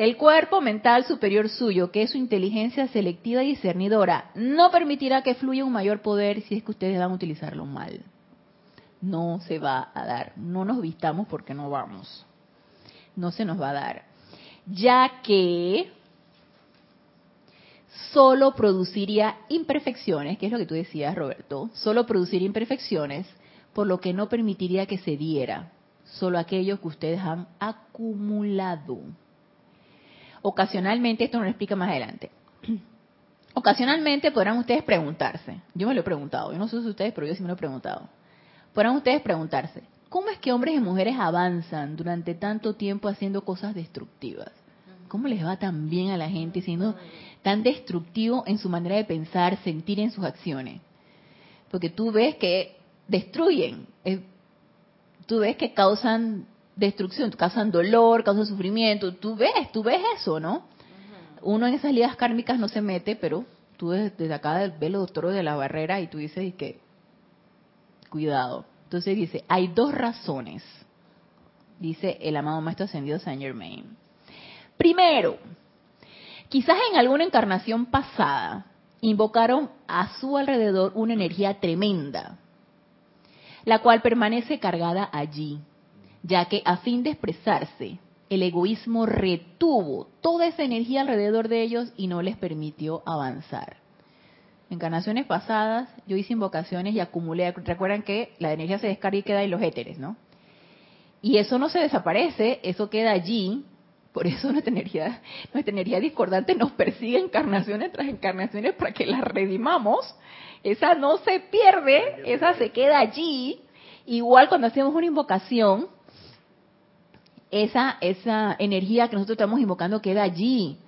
El cuerpo mental superior suyo, que es su inteligencia selectiva y discernidora, no permitirá que fluya un mayor poder si es que ustedes van a utilizarlo mal. No se va a dar. No nos vistamos porque no vamos. No se nos va a dar. Ya que solo produciría imperfecciones, que es lo que tú decías, Roberto, solo produciría imperfecciones, por lo que no permitiría que se diera solo aquello que ustedes han acumulado. Ocasionalmente, esto nos lo explica más adelante. Ocasionalmente podrán ustedes preguntarse, yo me lo he preguntado, yo no sé si ustedes, pero yo sí me lo he preguntado. Podrán ustedes preguntarse, ¿cómo es que hombres y mujeres avanzan durante tanto tiempo haciendo cosas destructivas? ¿Cómo les va tan bien a la gente siendo tan destructivo en su manera de pensar, sentir en sus acciones? Porque tú ves que destruyen, eh, tú ves que causan destrucción, causan dolor, causan sufrimiento, tú ves, tú ves eso, ¿no? Uno en esas ligas kármicas no se mete, pero tú desde acá ves los doctores de la barrera y tú dices que cuidado. Entonces dice, hay dos razones, dice el amado Maestro Ascendido Saint Germain. Primero, quizás en alguna encarnación pasada invocaron a su alrededor una energía tremenda, la cual permanece cargada allí, ya que a fin de expresarse, el egoísmo retuvo toda esa energía alrededor de ellos y no les permitió avanzar. Encarnaciones pasadas yo hice invocaciones y acumulé, recuerdan que la energía se descarga y queda en los éteres, ¿no? Y eso no se desaparece, eso queda allí, por eso nuestra energía, nuestra energía discordante nos persigue encarnaciones tras encarnaciones para que la redimamos. Esa no se pierde, esa se queda allí. Igual cuando hacemos una invocación, esa, esa energía que nosotros estamos invocando queda allí.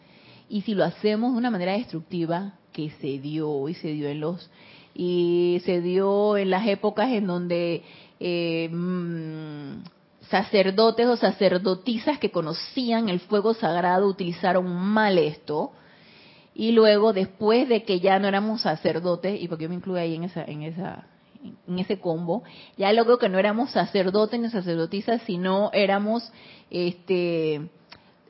Y si lo hacemos de una manera destructiva, que se dio y se dio en los y se dio en las épocas en donde eh, mm, sacerdotes o sacerdotisas que conocían el fuego sagrado utilizaron mal esto y luego después de que ya no éramos sacerdotes y porque yo me incluyo ahí en esa en esa en ese combo ya luego que no éramos sacerdotes ni sacerdotisas sino éramos este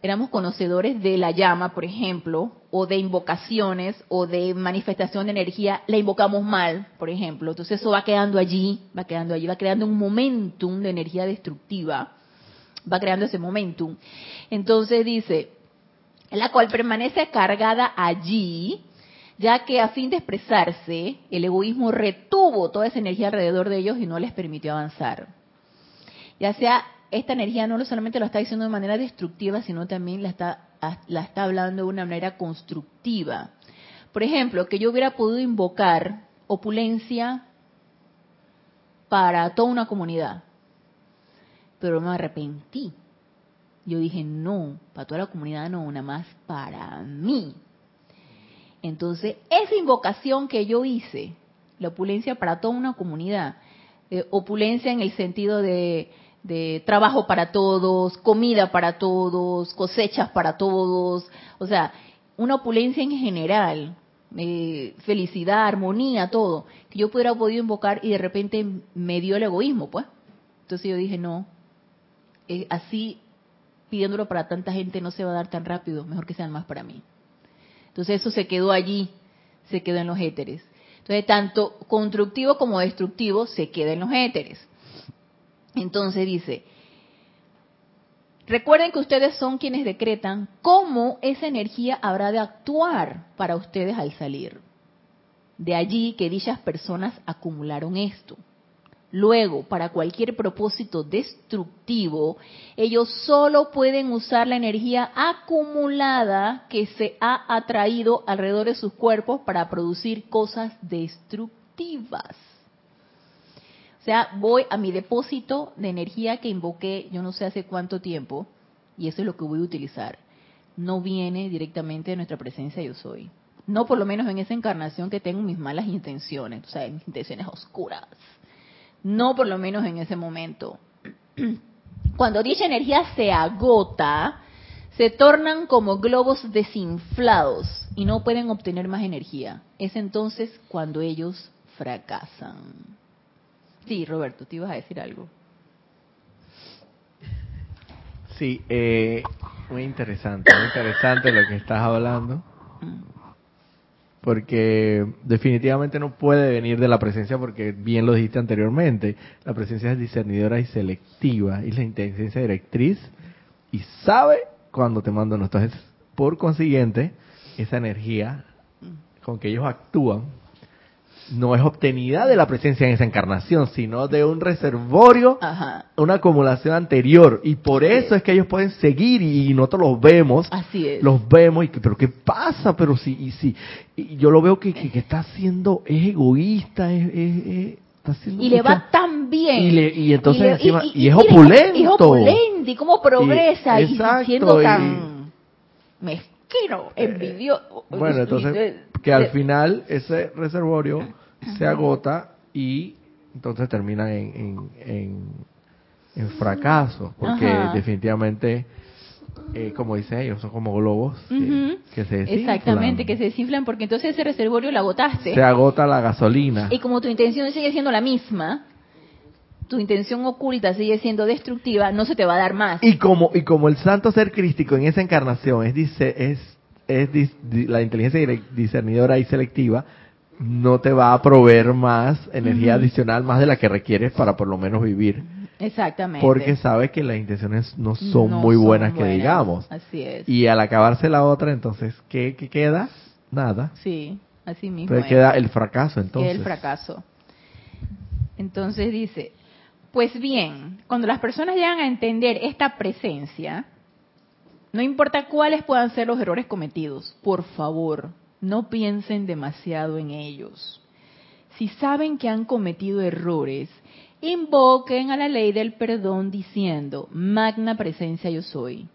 éramos conocedores de la llama, por ejemplo, o de invocaciones o de manifestación de energía, la invocamos mal, por ejemplo. Entonces eso va quedando allí, va quedando allí, va creando un momentum de energía destructiva, va creando ese momentum. Entonces dice, la cual permanece cargada allí, ya que a fin de expresarse, el egoísmo retuvo toda esa energía alrededor de ellos y no les permitió avanzar. Ya sea esta energía no solamente lo está diciendo de manera destructiva, sino también la está, la está hablando de una manera constructiva. Por ejemplo, que yo hubiera podido invocar opulencia para toda una comunidad, pero me arrepentí. Yo dije, no, para toda la comunidad no, nada más para mí. Entonces, esa invocación que yo hice, la opulencia para toda una comunidad, eh, opulencia en el sentido de de trabajo para todos, comida para todos, cosechas para todos, o sea, una opulencia en general, eh, felicidad, armonía, todo, que yo pudiera podido invocar y de repente me dio el egoísmo, pues. Entonces yo dije, no, eh, así pidiéndolo para tanta gente no se va a dar tan rápido, mejor que sean más para mí. Entonces eso se quedó allí, se quedó en los éteres. Entonces tanto constructivo como destructivo se queda en los éteres. Entonces dice, recuerden que ustedes son quienes decretan cómo esa energía habrá de actuar para ustedes al salir. De allí que dichas personas acumularon esto. Luego, para cualquier propósito destructivo, ellos solo pueden usar la energía acumulada que se ha atraído alrededor de sus cuerpos para producir cosas destructivas. O sea, voy a mi depósito de energía que invoqué yo no sé hace cuánto tiempo y eso es lo que voy a utilizar. No viene directamente de nuestra presencia yo soy. No por lo menos en esa encarnación que tengo mis malas intenciones, o sea, mis intenciones oscuras. No por lo menos en ese momento. Cuando dicha energía se agota, se tornan como globos desinflados y no pueden obtener más energía. Es entonces cuando ellos fracasan. Sí, Roberto, te ibas a decir algo. Sí, eh, Muy interesante, muy interesante lo que estás hablando. Porque definitivamente no puede venir de la presencia, porque bien lo dijiste anteriormente, la presencia es discernidora y selectiva, y la inteligencia directriz, y sabe cuando te manda no. Entonces, por consiguiente, esa energía con que ellos actúan no es obtenida de la presencia en esa encarnación, sino de un reservorio, Ajá. una acumulación anterior. Y por eso es que ellos pueden seguir y nosotros los vemos, Así es. los vemos y que, pero ¿qué pasa? Pero si, y si, y yo lo veo que, que, que está haciendo, es egoísta, es, es- es- y le va tan bien. Y le- y entonces le- encima- y es opulento. Y es opulento, y cómo progresa, y, exacto, siendo y- tan mezquino, envidioso. Bueno, entonces, eh, que al final ese reservorio se agota y entonces termina en, en, en, en fracaso, porque Ajá. definitivamente, eh, como dicen ellos, son como globos que se desinflan. Exactamente, que se desinflan porque entonces ese reservorio lo agotaste. Se agota la gasolina. Y como tu intención sigue siendo la misma, tu intención oculta sigue siendo destructiva, no se te va a dar más. Y como y como el santo ser crístico en esa encarnación es dice es es dis- la inteligencia discernidora y selectiva no te va a proveer más energía adicional más de la que requieres para por lo menos vivir Exactamente. porque sabe que las intenciones no son No muy son buenas que buenas. digamos Así es. y al acabarse la otra entonces qué, qué queda nada Sí, así mismo. entonces es. queda el fracaso que entonces es el fracaso. Entonces dice, pues bien, cuando las personas llegan a entender esta presencia, no importa cuáles puedan ser los errores cometidos, por favor, no piensen demasiado en ellos. Si saben que han cometido errores, invoquen a la ley del perdón diciendo, magna presencia yo soy.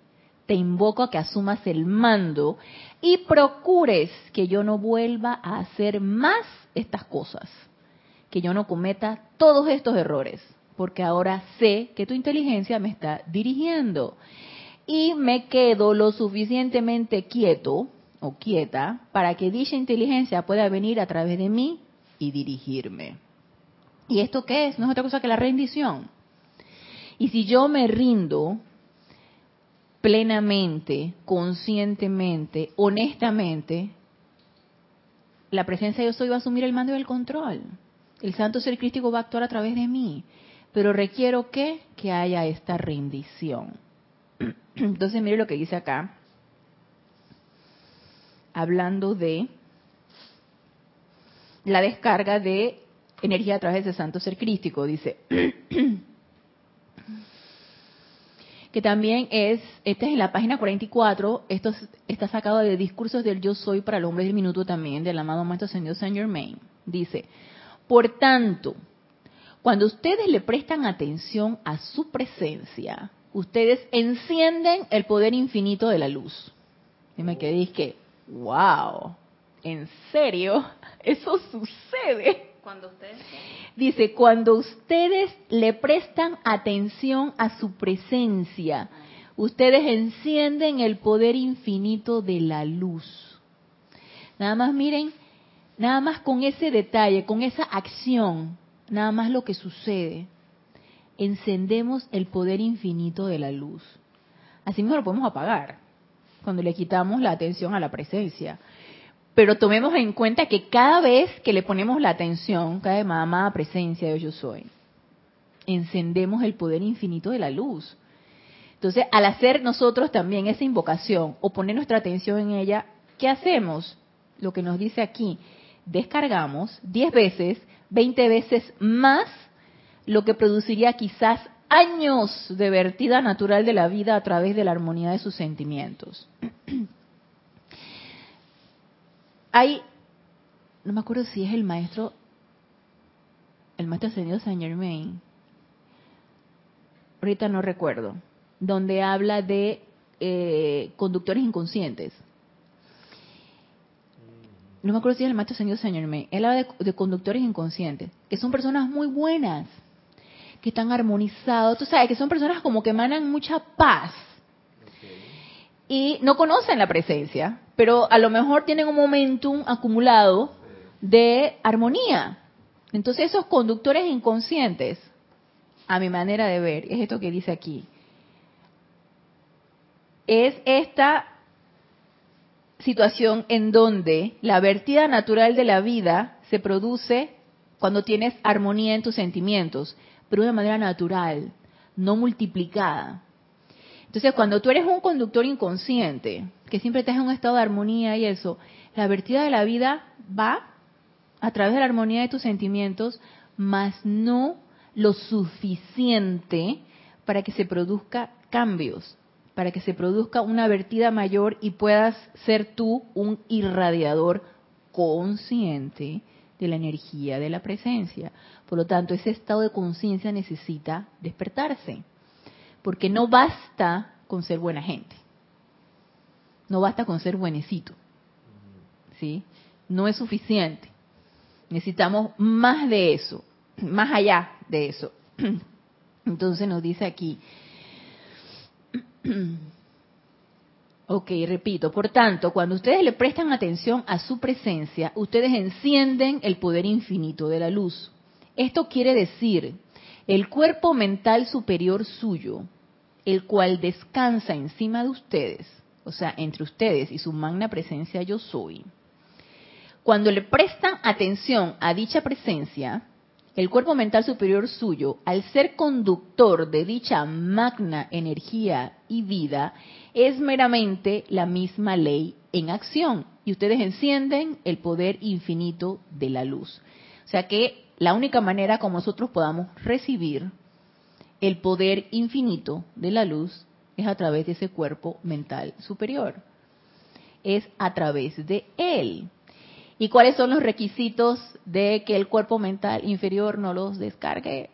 Te invoco a que asumas el mando y procures que yo no vuelva a hacer más estas cosas, que yo no cometa todos estos errores, porque ahora sé que tu inteligencia me está dirigiendo y me quedo lo suficientemente quieto o quieta para que dicha inteligencia pueda venir a través de mí y dirigirme. ¿Y esto qué es? No es otra cosa que la rendición. Y si yo me rindo plenamente, conscientemente, honestamente, la presencia de yo soy va a asumir el mando y el control. El santo ser crístico va a actuar a través de mí. Pero requiero que, que haya esta rendición. Entonces mire lo que dice acá. Hablando de la descarga de energía a través del santo ser crístico. Dice que también es, este es en la página 44, esto es- está sacado de Discursos del Yo Soy para el Hombre del Minuto también, del amado Maestro Ascendido Saint Germain. Dice, por tanto, cuando ustedes le prestan atención a su presencia, ustedes encienden el poder infinito de la luz. Y me quedé que, wow, ¿en serio? Eso sucede. Cuando ustedes... Dice, cuando ustedes le prestan atención a su presencia, ustedes encienden el poder infinito de la luz. Nada más miren, nada más con ese detalle, con esa acción, nada más lo que sucede. Encendemos el poder infinito de la luz. Así mismo lo podemos apagar cuando le quitamos la atención a la presencia. Pero tomemos en cuenta que cada vez que le ponemos la atención, cada más amada presencia de yo soy, encendemos el poder infinito de la luz. Entonces, al hacer nosotros también esa invocación o poner nuestra atención en ella, ¿qué hacemos? Lo que nos dice aquí, descargamos 10 veces, 20 veces más lo que produciría quizás años de vertida natural de la vida a través de la armonía de sus sentimientos. Hay, no me acuerdo si es el maestro, el maestro ascendido Saint Germain, ahorita no recuerdo, donde habla de eh, conductores inconscientes. No me acuerdo si es el maestro ascendido Saint Germain. Él habla de, de conductores inconscientes, que son personas muy buenas, que están armonizados, tú sabes, que son personas como que emanan mucha paz y no conocen la presencia, pero a lo mejor tienen un momentum acumulado de armonía. Entonces esos conductores inconscientes, a mi manera de ver, es esto que dice aquí, es esta situación en donde la vertida natural de la vida se produce cuando tienes armonía en tus sentimientos, pero de manera natural, no multiplicada. Entonces, cuando tú eres un conductor inconsciente, que siempre estás en un estado de armonía y eso, la vertida de la vida va a través de la armonía de tus sentimientos, mas no lo suficiente para que se produzca cambios, para que se produzca una vertida mayor y puedas ser tú un irradiador consciente de la energía de la presencia. Por lo tanto, ese estado de conciencia necesita despertarse, porque no basta con ser buena gente, no basta con ser buenecito, ¿sí? No es suficiente. Necesitamos más de eso, más allá de eso. Entonces nos dice aquí, ok, repito, por tanto, cuando ustedes le prestan atención a su presencia, ustedes encienden el poder infinito de la luz. Esto quiere decir, el cuerpo mental superior suyo, el cual descansa encima de ustedes, o sea, entre ustedes y su magna presencia yo soy. Cuando le prestan atención a dicha presencia, el cuerpo mental superior suyo, al ser conductor de dicha magna energía y vida, es meramente la misma ley en acción. Y ustedes encienden el poder infinito de la luz. O sea que la única manera como nosotros podamos recibir el poder infinito de la luz es a través de ese cuerpo mental superior. Es a través de él. ¿Y cuáles son los requisitos de que el cuerpo mental inferior no los descargue?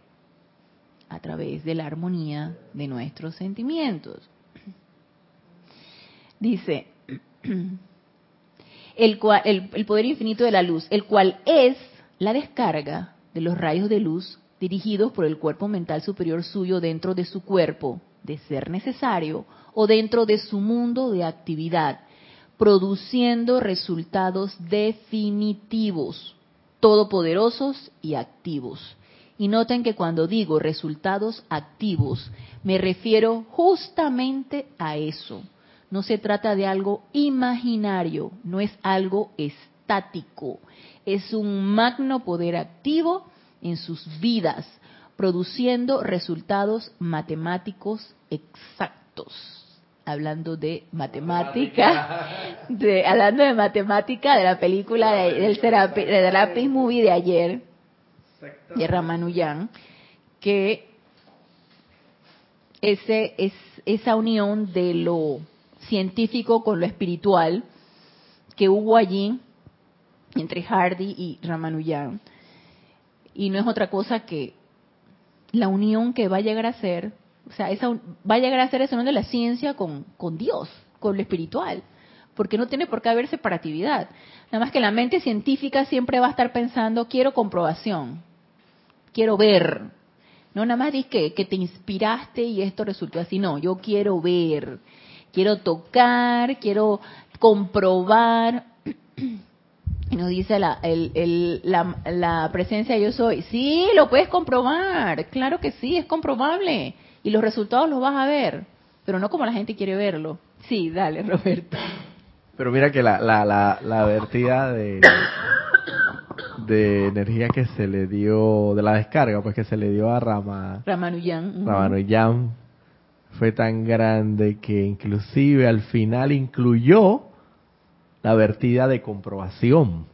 A través de la armonía de nuestros sentimientos. Dice, el, el, poder infinito de la luz, el cual es la descarga de los rayos de luz dirigidos por el cuerpo mental superior suyo dentro de su cuerpo, de ser necesario, o dentro de su mundo de actividad, produciendo resultados definitivos, todopoderosos y activos. Y noten que cuando digo resultados activos, me refiero justamente a eso. No se trata de algo imaginario, no es algo estático, es un magno poder activo en sus vidas, produciendo resultados matemáticos exactos hablando de matemática, de, hablando de matemática de la película de, del Serapis Movie de ayer, de Ramanujan, que ese es esa unión de lo científico con lo espiritual que hubo allí entre Hardy y Ramanujan. Y no es otra cosa que la unión que va a llegar a ser o sea, esa, va a llegar a ser esa unión de la ciencia con, Dios, con lo espiritual, porque no tiene por qué haber separatividad. Nada más que la mente científica siempre va a estar pensando, quiero comprobación, quiero ver. No nada más dices que, que te inspiraste y esto resultó así, no, yo quiero ver, quiero tocar, quiero comprobar. Y nos dice la, el, la, la presencia yo soy, sí, lo puedes comprobar, claro que sí, es comprobable y los resultados los vas a ver, pero no como la gente quiere verlo. Sí, dale, Roberto. Pero mira que la, la, la, la vertida de, de energía que se le dio, de la descarga, pues que se le dio a Rama, Ramanujan, Ramanujan fue tan grande que inclusive al final incluyó la vertida de comprobación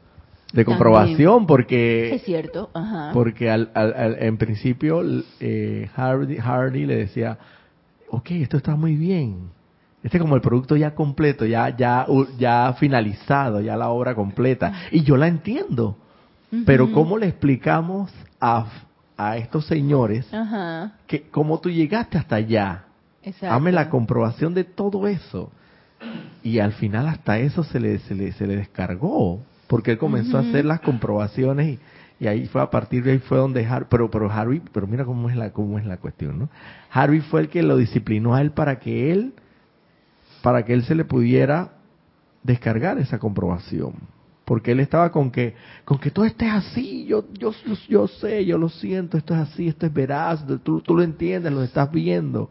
de comprobación porque es cierto Ajá. porque al, al, en principio eh, Hardy, Hardy le decía ok esto está muy bien. Este es como el producto ya completo ya ya ya finalizado ya la obra completa y yo la entiendo pero cómo le explicamos a a estos señores Ajá. que cómo tú llegaste hasta allá Exacto. dame la comprobación de todo eso. Y al final hasta eso se le se le, se le descargó porque él comenzó a hacer las comprobaciones y, y, ahí fue a partir de ahí fue donde Harvey, pero pero Harvey, pero mira cómo es la cómo es la cuestión, ¿no? Harvey fue el que lo disciplinó a él para que él para que él se le pudiera descargar esa comprobación, porque él estaba con que con que todo esté así, yo yo yo sé, yo lo siento, esto es así, esto es veraz, tú, tú lo entiendes, lo estás viendo.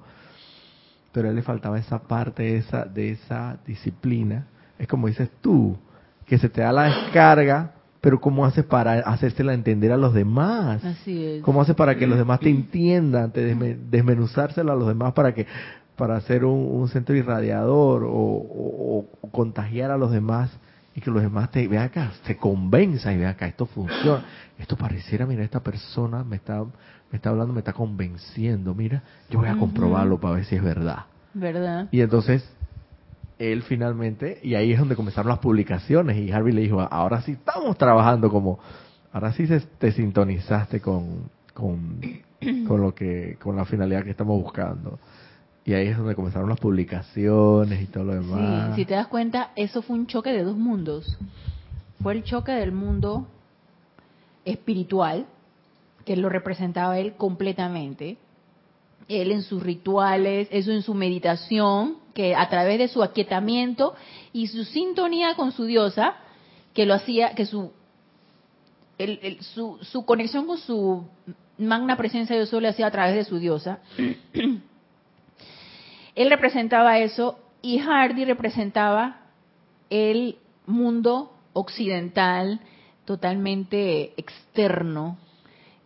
pero a él le faltaba esa parte esa, de esa disciplina. Es como dices tú, que se te da la descarga, pero ¿cómo haces para hacérsela entender a los demás? Así es. ¿Cómo haces para que los demás te entiendan, te desme- desmenuzárselo a los demás para que para hacer un, un centro irradiador o, o- o contagiar a los demás y que los demás te vean acá, se convenzan y vean acá, esto funciona, esto pareciera, mira, esta persona me está, me está hablando, me está convenciendo, mira, yo voy a comprobarlo para ver si es verdad. ¿Verdad? Y entonces él finalmente, y ahí es donde comenzaron las publicaciones, y Harvey le dijo, ahora sí estamos trabajando como, ahora sí se- te sintonizaste con, con, con lo que, con la finalidad que estamos buscando. Y ahí es donde comenzaron las publicaciones y todo lo demás. Sí, si te das cuenta, eso fue un choque de dos mundos. Fue el choque del mundo espiritual, que lo representaba él completamente. Él en sus rituales, eso en su meditación, que a través de su aquietamiento y su sintonía con su diosa, que lo hacía, que su, el- el- su, su conexión con su magna presencia de Dios lo hacía a través de su diosa. Él representaba eso y Hardy representaba el mundo occidental totalmente externo,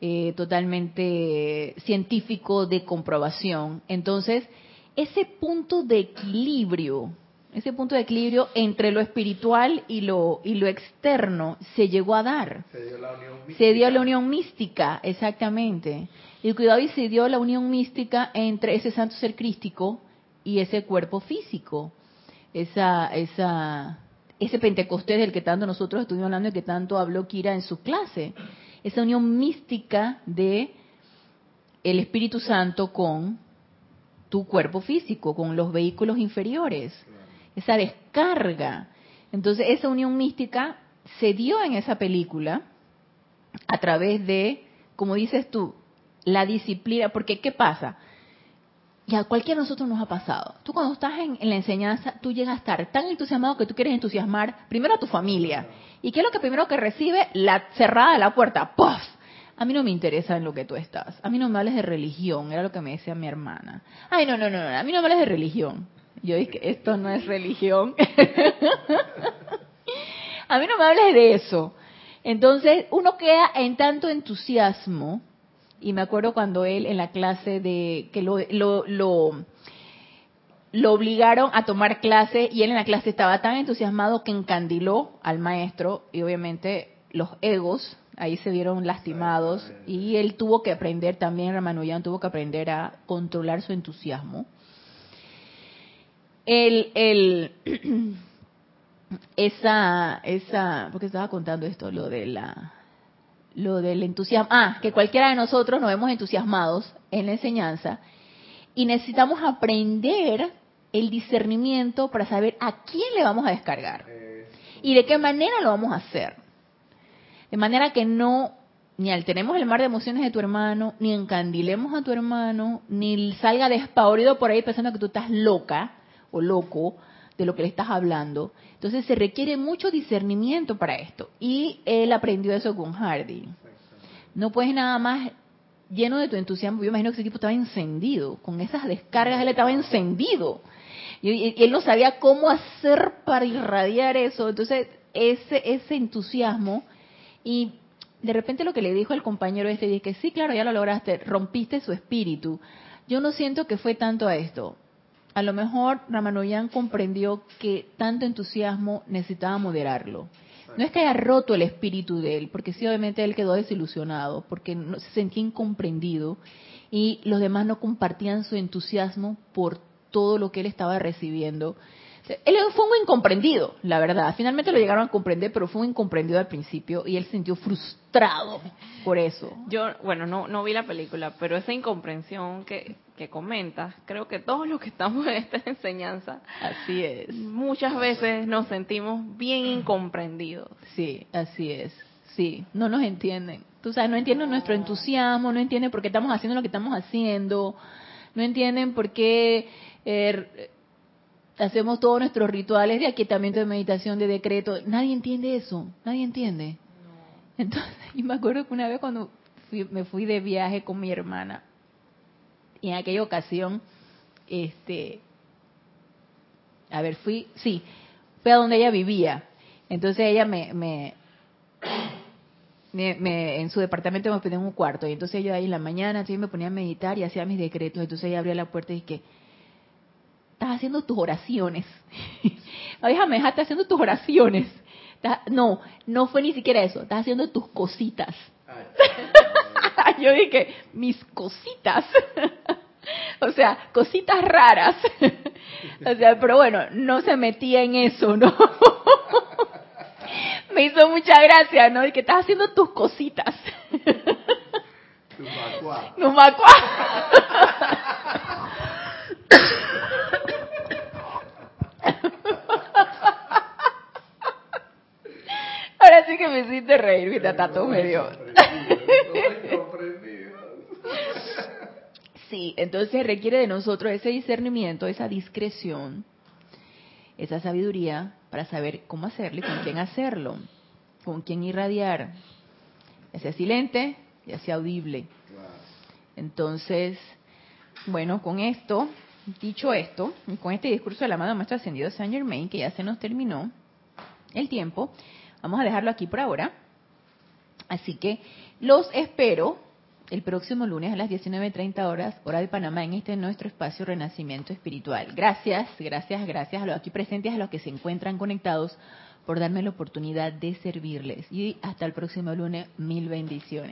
eh, totalmente científico de comprobación. Entonces, ese punto de equilibrio, ese punto de equilibrio entre lo espiritual y lo, y lo externo se llegó a dar. Se dio la unión mística, exactamente. Y cuidado, y se dio la unión mística entre ese santo ser crístico y ese cuerpo físico. Esa, esa, ese Pentecostés del que tanto nosotros estuvimos hablando y que tanto habló Kira en su clase. Esa unión mística de el Espíritu Santo con tu cuerpo físico, con los vehículos inferiores. Esa descarga. Entonces, esa unión mística se dio en esa película a través de, como dices tú, la disciplina, porque ¿qué pasa? Y a cualquiera de nosotros nos ha pasado. Tú cuando estás en, en la enseñanza, tú llegas a estar tan entusiasmado que tú quieres entusiasmar primero a tu familia. ¿Y qué es lo que primero que recibe? La cerrada de la puerta. ¡Puf! A mí no me interesa en lo que tú estás. A mí no me hables de religión, era lo que me decía mi hermana. Ay, no, no, no, no, a mí no me hables de religión. Yo dije, esto no es religión. a mí no me hables de eso. Entonces, uno queda en tanto entusiasmo, y me acuerdo cuando él en la clase de que lo, lo, lo, lo obligaron a tomar clase y él en la clase estaba tan entusiasmado que encandiló al maestro y obviamente los egos ahí se vieron lastimados y él tuvo que aprender también, Ramanujan tuvo que aprender a controlar su entusiasmo. El, el, esa, esa, porque estaba contando esto, lo de la, lo del entusiasmo, ah, que cualquiera de nosotros nos vemos entusiasmados en la enseñanza y necesitamos aprender el discernimiento para saber a quién le vamos a descargar y de qué manera lo vamos a hacer. De manera que no ni alteremos el mar de emociones de tu hermano, ni encandilemos a tu hermano, ni salga despavorido por ahí pensando que tú estás loca o loco de lo que le estás hablando. Entonces se requiere mucho discernimiento para esto. Y él aprendió eso con Hardy. No puedes nada más lleno de tu entusiasmo. Yo imagino que ese tipo estaba encendido. Con esas descargas él estaba encendido. Y, él no sabía cómo hacer para irradiar eso. Entonces ese, ese entusiasmo y de repente lo que le dijo el compañero este, dije que sí, claro, ya lo lograste, rompiste su espíritu. Yo no siento que fue tanto a esto. A lo mejor Ramanujan comprendió que tanto entusiasmo necesitaba moderarlo. No es que haya roto el espíritu de él, porque sí, obviamente él quedó desilusionado, porque no, se sentía incomprendido y los demás no compartían su entusiasmo por todo lo que él estaba recibiendo. Él fue un incomprendido, la verdad. Finalmente lo llegaron a comprender, pero fue un incomprendido al principio y él se sintió frustrado por eso. Yo, bueno, no, no vi la película, pero esa incomprensión que, que comentas, creo que todos los que estamos en esta enseñanza, Así es. muchas veces nos sentimos bien incomprendidos. Sí, así es. Sí, no nos entienden. Tú sabes, no entienden nuestro entusiasmo, no entienden por qué estamos haciendo lo que estamos haciendo, no entienden por qué eh, hacemos todos nuestros rituales de aquietamiento, de meditación, de decreto. Nadie entiende eso, nadie entiende. Entonces, y me acuerdo que una vez cuando fui- me fui de viaje con mi hermana, y en aquella ocasión este, a ver, fui, sí, fui a donde ella vivía. Entonces ella me, me, me, en su departamento me ponía en un cuarto y entonces yo ahí en la mañana así me ponía a meditar y hacía mis decretos. Entonces ella abría la puerta y dije, estás haciendo tus oraciones. Déjame, estás haciendo tus oraciones. No, no fue ni siquiera eso, estás haciendo tus cositas. yo dije, mis cositas. o sea, cositas raras. o sea, pero bueno, no se metía en eso, ¿no? Me hizo mucha gracia, ¿no? Y que estás haciendo tus cositas. Numacuá. Ahora que me hiciste reír, mi tato medio. Sí, entonces requiere de nosotros ese discernimiento, esa discreción, esa sabiduría para saber cómo hacerlo y con quién hacerlo, con quién irradiar, ya sea silente, ya sea audible. Entonces, bueno, con esto, dicho esto, y con este discurso de la mano maestra ascendido Saint Germain, que ya se nos terminó el tiempo, vamos a dejarlo aquí por ahora. Así que los espero el próximo lunes a las 19.30 horas, hora de Panamá, en este nuestro espacio Renacimiento Espiritual. Gracias, gracias, gracias a los aquí presentes, a los que se encuentran conectados, por darme la oportunidad de servirles. Y hasta el próximo lunes, mil bendiciones.